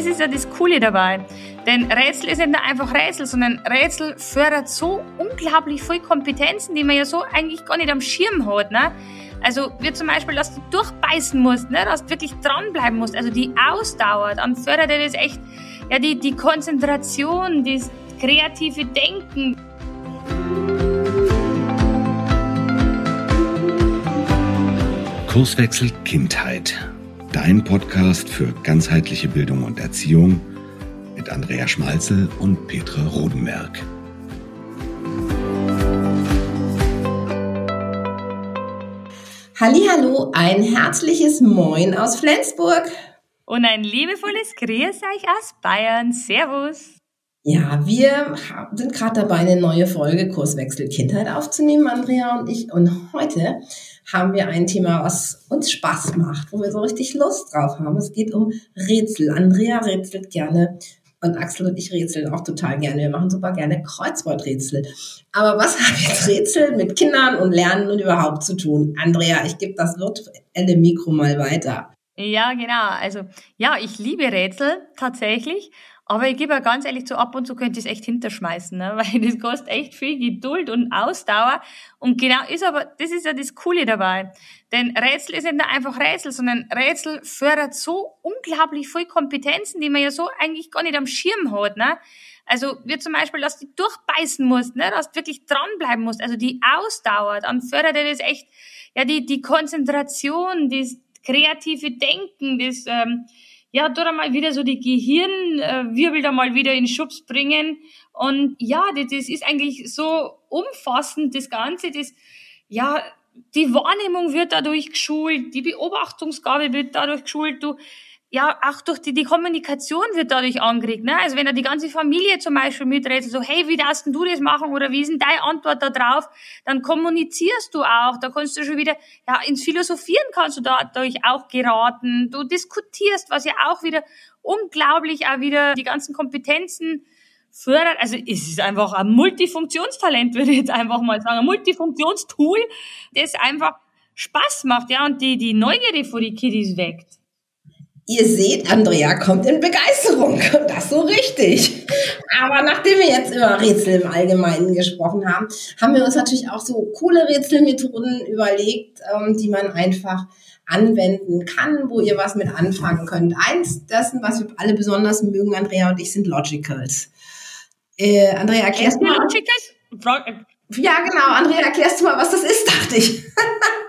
das ist ja das Coole dabei. Denn Rätsel ist nicht nur einfach Rätsel, sondern Rätsel fördert so unglaublich viele Kompetenzen, die man ja so eigentlich gar nicht am Schirm hat. Ne? Also wie zum Beispiel, dass du durchbeißen musst, ne? dass du wirklich dranbleiben musst, also die Ausdauer, dann fördert das echt ja, die, die Konzentration, das kreative Denken. Kurswechsel Kindheit. Dein Podcast für ganzheitliche Bildung und Erziehung mit Andrea Schmalzel und Petra Rodenberg. Hallo, ein herzliches Moin aus Flensburg. Und ein liebevolles Grüß euch aus Bayern. Servus. Ja, wir sind gerade dabei, eine neue Folge Kurswechsel Kindheit aufzunehmen, Andrea und ich. Und heute haben wir ein Thema, was uns Spaß macht, wo wir so richtig Lust drauf haben. Es geht um Rätsel. Andrea rätselt gerne und Axel und ich rätseln auch total gerne. Wir machen super gerne Kreuzworträtsel. Aber was hat jetzt Rätsel mit Kindern und Lernen und überhaupt zu tun? Andrea, ich gebe das virtuelle Mikro mal weiter. Ja, genau. Also ja, ich liebe Rätsel tatsächlich. Aber ich gebe ja ganz ehrlich zu, ab und zu könnte ich es echt hinterschmeißen, ne? weil das kostet echt viel Geduld und Ausdauer. Und genau ist aber, das ist ja das Coole dabei. Denn Rätsel ist nicht nur einfach Rätsel, sondern Rätsel fördert so unglaublich viel Kompetenzen, die man ja so eigentlich gar nicht am Schirm hat. Ne? Also wie zum Beispiel, dass du durchbeißen musst, ne? dass du wirklich dranbleiben musst, also die Ausdauer, dann fördert er das echt, ja, die, die Konzentration, das kreative Denken, das... Ähm, ja, dort einmal wieder so die Gehirnwirbel da mal wieder in Schubs bringen. Und ja, das, das ist eigentlich so umfassend, das Ganze, das, ja, die Wahrnehmung wird dadurch geschult, die Beobachtungsgabe wird dadurch geschult, du, ja, auch durch die, die Kommunikation wird dadurch angeregt. Ne? Also wenn da die ganze Familie zum Beispiel mitredet, so, hey, wie darfst du das machen oder wie ist denn deine Antwort da drauf, dann kommunizierst du auch. Da kannst du schon wieder, ja, ins Philosophieren kannst du dadurch auch geraten. Du diskutierst, was ja auch wieder unglaublich auch wieder die ganzen Kompetenzen fördert. Also es ist einfach ein Multifunktionstalent, würde ich jetzt einfach mal sagen. Ein Multifunktionstool, das einfach Spaß macht, ja, und die, die Neugierde vor die Kiddies weckt. Ihr seht, Andrea kommt in Begeisterung. Das so richtig. Aber nachdem wir jetzt über Rätsel im Allgemeinen gesprochen haben, haben wir uns natürlich auch so coole Rätselmethoden überlegt, ähm, die man einfach anwenden kann, wo ihr was mit anfangen könnt. Eins dessen, was wir alle besonders mögen, Andrea und ich, sind Logicals. Äh, Andrea, erklärst du mal. Logicals? Ja, genau. Andrea, erklärst du mal, was das ist, dachte ich.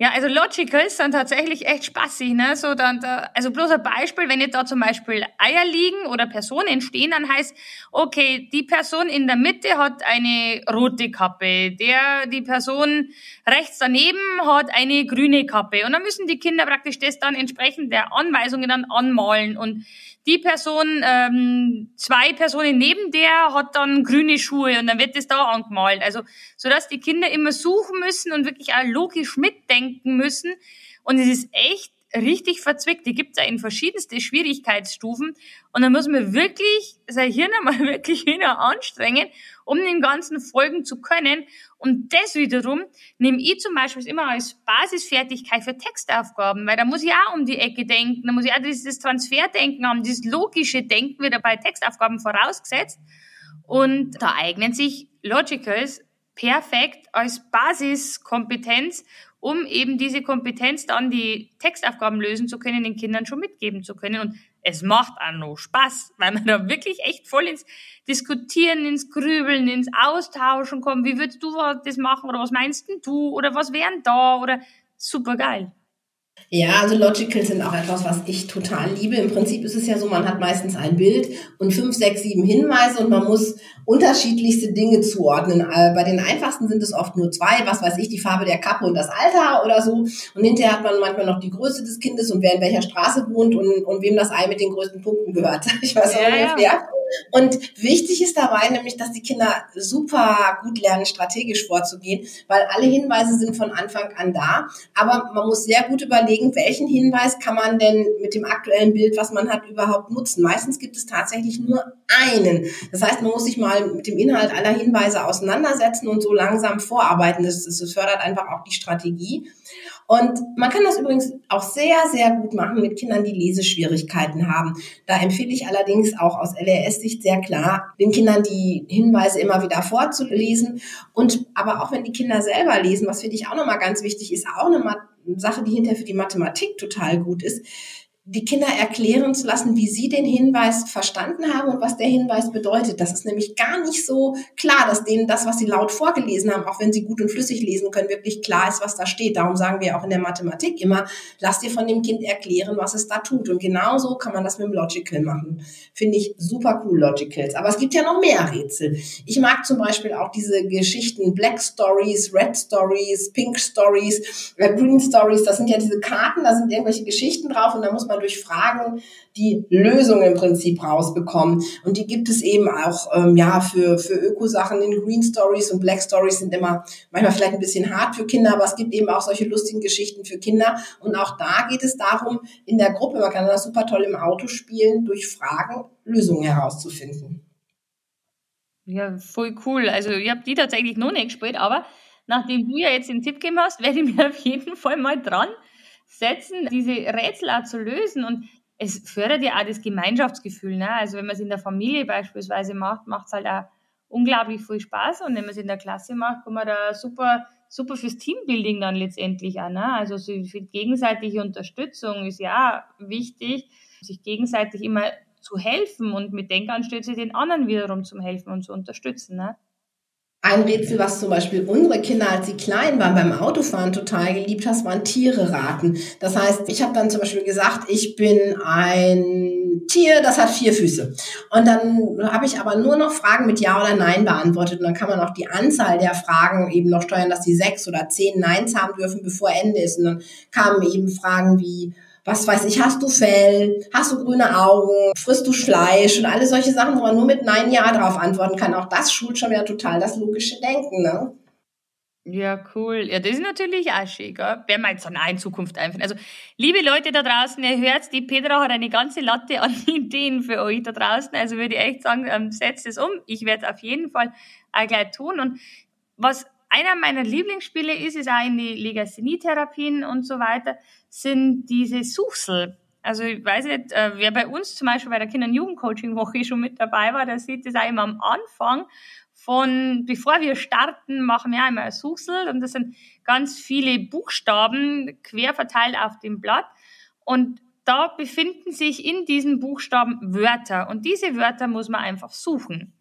Ja, also Logicals sind tatsächlich echt spaßig, ne? So dann, da, also bloß ein Beispiel, wenn jetzt da zum Beispiel Eier liegen oder Personen entstehen, dann heißt, okay, die Person in der Mitte hat eine rote Kappe, der, die Person rechts daneben hat eine grüne Kappe. Und dann müssen die Kinder praktisch das dann entsprechend der Anweisungen dann anmalen und die Person, ähm, zwei Personen neben der hat dann grüne Schuhe und dann wird das da angemalt. Also, so dass die Kinder immer suchen müssen und wirklich auch logisch mitdenken müssen. Und es ist echt richtig verzwickt. Die gibt's ja in verschiedenste Schwierigkeitsstufen. Und da muss man wirklich sein Hirn einmal wirklich hin anstrengen, um den ganzen folgen zu können. Und das wiederum nehme ich zum Beispiel immer als Basisfertigkeit für Textaufgaben, weil da muss ich auch um die Ecke denken, da muss ich auch dieses Transferdenken haben, dieses logische Denken wieder bei Textaufgaben vorausgesetzt. Und da eignen sich Logicals perfekt als Basiskompetenz, um eben diese Kompetenz dann die Textaufgaben lösen zu können, den Kindern schon mitgeben zu können. Und es macht auch noch Spaß, weil man da wirklich echt voll ins Diskutieren, ins Grübeln, ins Austauschen kommt. Wie würdest du das machen oder was meinst denn du oder was wären da oder super geil. Ja, also Logical sind auch etwas, was ich total liebe. Im Prinzip ist es ja so, man hat meistens ein Bild und fünf, sechs, sieben Hinweise und man muss unterschiedlichste Dinge zuordnen. Äh, bei den einfachsten sind es oft nur zwei, was weiß ich, die Farbe der Kappe und das Alter oder so. Und hinterher hat man manchmal noch die Größe des Kindes und wer in welcher Straße wohnt und, und wem das Ei mit den größten Punkten gehört. Ich weiß ja, ungefähr. Ja. Und wichtig ist dabei nämlich, dass die Kinder super gut lernen, strategisch vorzugehen, weil alle Hinweise sind von Anfang an da. Aber man muss sehr gut überlegen, welchen Hinweis kann man denn mit dem aktuellen Bild, was man hat, überhaupt nutzen. Meistens gibt es tatsächlich nur einen. Das heißt, man muss sich mal mit dem Inhalt aller Hinweise auseinandersetzen und so langsam vorarbeiten. Das, das fördert einfach auch die Strategie. Und man kann das übrigens auch sehr, sehr gut machen mit Kindern, die Leseschwierigkeiten haben. Da empfehle ich allerdings auch aus LRS-Sicht sehr klar, den Kindern die Hinweise immer wieder vorzulesen. Und aber auch wenn die Kinder selber lesen, was finde ich auch nochmal ganz wichtig ist, auch eine Sache, die hinterher für die Mathematik total gut ist, die Kinder erklären zu lassen, wie sie den Hinweis verstanden haben und was der Hinweis bedeutet. Das ist nämlich gar nicht so klar, dass denen das, was sie laut vorgelesen haben, auch wenn sie gut und flüssig lesen können, wirklich klar ist, was da steht. Darum sagen wir auch in der Mathematik immer, lass dir von dem Kind erklären, was es da tut. Und genauso kann man das mit dem Logical machen. Finde ich super cool, Logicals. Aber es gibt ja noch mehr Rätsel. Ich mag zum Beispiel auch diese Geschichten Black Stories, Red Stories, Pink Stories, äh, Green Stories. Das sind ja diese Karten, da sind irgendwelche Geschichten drauf und da muss man man durch Fragen die Lösung im Prinzip rausbekommen. Und die gibt es eben auch ähm, ja für, für Ökosachen in Green Stories und Black Stories sind immer manchmal vielleicht ein bisschen hart für Kinder, aber es gibt eben auch solche lustigen Geschichten für Kinder. Und auch da geht es darum, in der Gruppe, man kann das super toll im Auto spielen, durch Fragen Lösungen herauszufinden. Ja, voll cool. Also ich habe die tatsächlich noch nicht gespielt, aber nachdem du ja jetzt den Tipp gegeben hast, werde ich mir auf jeden Fall mal dran setzen, diese Rätsel auch zu lösen. Und es fördert ja auch das Gemeinschaftsgefühl. Ne? Also wenn man es in der Familie beispielsweise macht, macht es halt auch unglaublich viel Spaß. Und wenn man es in der Klasse macht, kann man da super, super fürs Teambuilding dann letztendlich auch. Ne? Also so für gegenseitige Unterstützung ist ja wichtig, sich gegenseitig immer zu helfen und mit Denkanstöße den anderen wiederum zu helfen und zu unterstützen. Ne? Ein Rätsel, was zum Beispiel unsere Kinder, als sie klein waren, beim Autofahren total geliebt haben, waren Tiere raten. Das heißt, ich habe dann zum Beispiel gesagt, ich bin ein Tier, das hat vier Füße. Und dann habe ich aber nur noch Fragen mit Ja oder Nein beantwortet. Und dann kann man auch die Anzahl der Fragen eben noch steuern, dass sie sechs oder zehn Neins haben dürfen, bevor Ende ist. Und dann kamen eben Fragen wie, was weiß ich, hast du Fell, hast du grüne Augen, frisst du Fleisch und alle solche Sachen, wo man nur mit Nein, Ja drauf antworten kann. Auch das schult schon wieder total das logische Denken, ne? Ja, cool. Ja, das ist natürlich auch schön, gell? Jetzt dann auch in Zukunft einführen. Also, liebe Leute da draußen, ihr hört, die Petra hat eine ganze Latte an Ideen für euch da draußen. Also würde ich echt sagen, ähm, setzt es um. Ich werde es auf jeden Fall auch gleich tun. Und was einer meiner Lieblingsspiele ist, ist auch in die Legasthenie-Therapien und so weiter, sind diese Suchsel. Also ich weiß nicht, äh, wer bei uns zum Beispiel bei der Kinder- und Jugendcoaching-Woche schon mit dabei war, der sieht das auch immer am Anfang von, bevor wir starten, machen wir einmal ein Suchsel und das sind ganz viele Buchstaben quer verteilt auf dem Blatt und da befinden sich in diesen Buchstaben Wörter und diese Wörter muss man einfach suchen.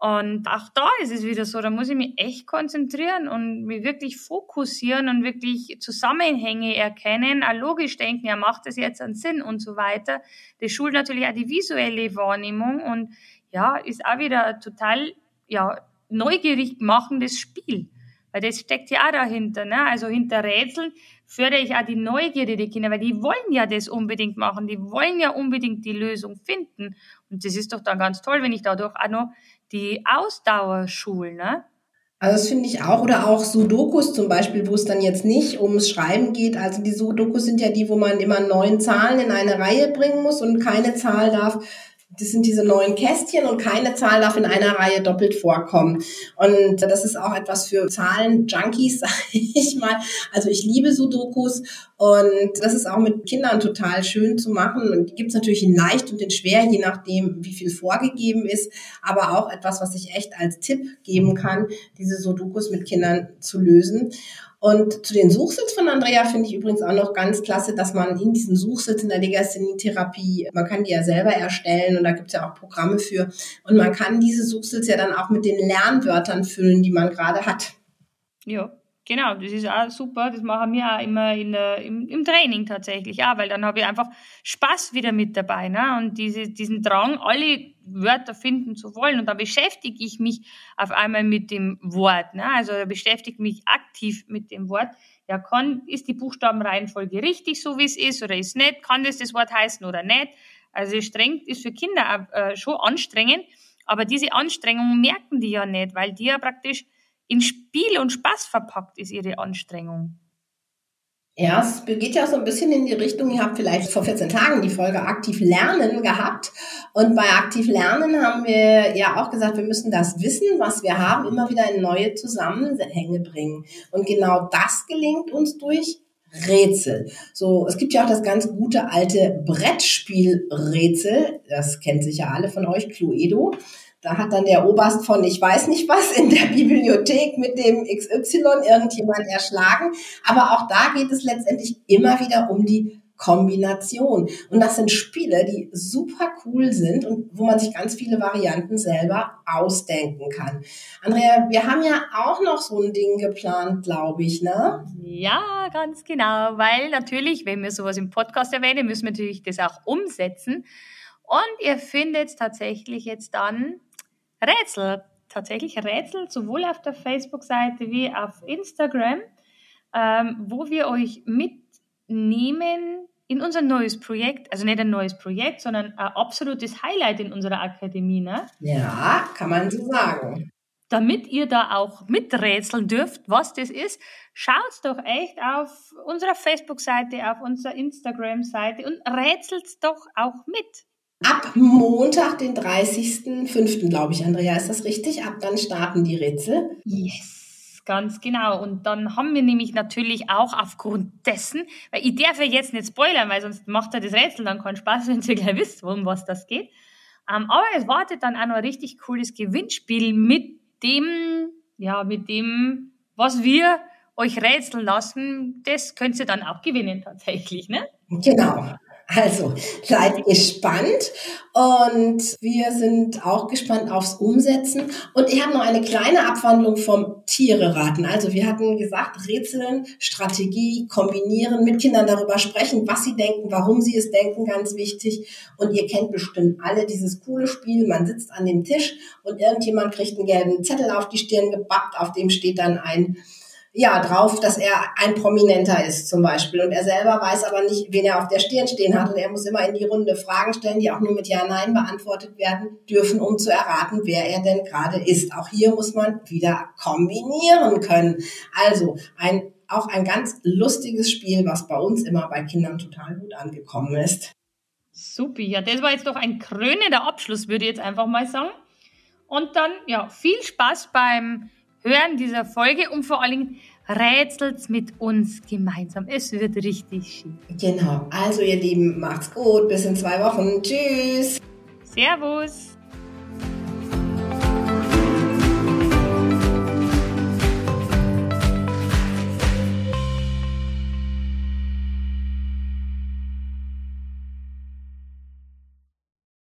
Und auch da ist es wieder so, da muss ich mich echt konzentrieren und mich wirklich fokussieren und wirklich Zusammenhänge erkennen, auch logisch denken, ja, macht das jetzt einen Sinn und so weiter. Das schult natürlich auch die visuelle Wahrnehmung und ja, ist auch wieder total, ja, neugierig machendes Spiel. Weil das steckt ja auch dahinter, ne? Also hinter Rätseln fördere ich auch die Neugierde der Kinder, weil die wollen ja das unbedingt machen, die wollen ja unbedingt die Lösung finden. Und das ist doch dann ganz toll, wenn ich dadurch auch noch die Ausdauerschule, ne? Also das finde ich auch. Oder auch Sudokus zum Beispiel, wo es dann jetzt nicht ums Schreiben geht. Also die Sudokus sind ja die, wo man immer neun Zahlen in eine Reihe bringen muss und keine Zahl darf das sind diese neuen Kästchen und keine Zahl darf in einer Reihe doppelt vorkommen. Und das ist auch etwas für Zahlen-Junkies, sage ich mal. Also ich liebe Sudokus und das ist auch mit Kindern total schön zu machen. Und die gibt es natürlich in leicht und in schwer, je nachdem, wie viel vorgegeben ist. Aber auch etwas, was ich echt als Tipp geben kann, diese Sudokus mit Kindern zu lösen. Und zu den Suchsitz von Andrea finde ich übrigens auch noch ganz klasse, dass man in diesen Suchsitz in der Legasthenie-Therapie, man kann die ja selber erstellen und da gibt es ja auch Programme für. Und man kann diese Suchsitz ja dann auch mit den Lernwörtern füllen, die man gerade hat. Ja, Genau, das ist auch super. Das machen wir auch immer in im, im Training tatsächlich auch, weil dann habe ich einfach Spaß wieder mit dabei. Ne? Und diese, diesen Drang, alle Wörter finden zu wollen. Und da beschäftige ich mich auf einmal mit dem Wort. Ne? Also beschäftige ich mich aktiv mit dem Wort. Ja, kann, ist die Buchstabenreihenfolge richtig, so wie es ist, oder ist nicht? Kann das das Wort heißen oder nicht? Also streng ist für Kinder auch, äh, schon anstrengend, aber diese Anstrengungen merken die ja nicht, weil die ja praktisch in Spiel und Spaß verpackt ist ihre Anstrengung. Ja, es geht ja so ein bisschen in die Richtung, ihr habt vielleicht vor 14 Tagen die Folge Aktiv Lernen gehabt. Und bei Aktiv Lernen haben wir ja auch gesagt, wir müssen das Wissen, was wir haben, immer wieder in neue Zusammenhänge bringen. Und genau das gelingt uns durch Rätsel. So, es gibt ja auch das ganz gute alte Brettspielrätsel. Das kennt sicher alle von euch, Cluedo. Da hat dann der Oberst von ich weiß nicht was in der Bibliothek mit dem XY irgendjemand erschlagen. Aber auch da geht es letztendlich immer wieder um die Kombination. Und das sind Spiele, die super cool sind und wo man sich ganz viele Varianten selber ausdenken kann. Andrea, wir haben ja auch noch so ein Ding geplant, glaube ich, ne? Ja, ganz genau, weil natürlich, wenn wir sowas im Podcast erwähnen, müssen wir natürlich das auch umsetzen. Und ihr findet tatsächlich jetzt dann Rätsel, tatsächlich Rätsel, sowohl auf der Facebook-Seite wie auf Instagram, ähm, wo wir euch mitnehmen in unser neues Projekt, also nicht ein neues Projekt, sondern ein absolutes Highlight in unserer Akademie. Ne? Ja, kann man so sagen. Damit ihr da auch miträtseln dürft, was das ist, schaut doch echt auf unserer Facebook-Seite, auf unserer Instagram-Seite und rätselt doch auch mit. Ab Montag, den 30.05., glaube ich, Andrea, ist das richtig? Ab dann starten die Rätsel. Yes ganz genau. Und dann haben wir nämlich natürlich auch aufgrund dessen, weil ich darf ja jetzt nicht spoilern, weil sonst macht ja das Rätsel dann keinen Spaß, wenn ihr gleich wisst, um was das geht. Ähm, aber es wartet dann auch noch ein richtig cooles Gewinnspiel mit dem, ja, mit dem, was wir euch rätseln lassen. Das könnt ihr dann auch gewinnen tatsächlich, ne? Genau. Also seid gespannt und wir sind auch gespannt aufs Umsetzen. Und ich habe noch eine kleine Abwandlung vom Tiere raten. Also wir hatten gesagt, Rätseln, Strategie, kombinieren, mit Kindern darüber sprechen, was sie denken, warum sie es denken, ganz wichtig. Und ihr kennt bestimmt alle dieses coole Spiel. Man sitzt an dem Tisch und irgendjemand kriegt einen gelben Zettel auf die Stirn gebappt, auf dem steht dann ein ja, drauf, dass er ein Prominenter ist zum Beispiel. Und er selber weiß aber nicht, wen er auf der Stirn stehen hat. Und er muss immer in die Runde Fragen stellen, die auch nur mit Ja, Nein beantwortet werden dürfen, um zu erraten, wer er denn gerade ist. Auch hier muss man wieder kombinieren können. Also ein, auch ein ganz lustiges Spiel, was bei uns immer bei Kindern total gut angekommen ist. Super, ja, das war jetzt doch ein krönender Abschluss, würde ich jetzt einfach mal sagen. Und dann, ja, viel Spaß beim Hören dieser Folge und vor allen Dingen rätselt mit uns gemeinsam. Es wird richtig schön. Genau. Also ihr Lieben, macht's gut. Bis in zwei Wochen. Tschüss. Servus.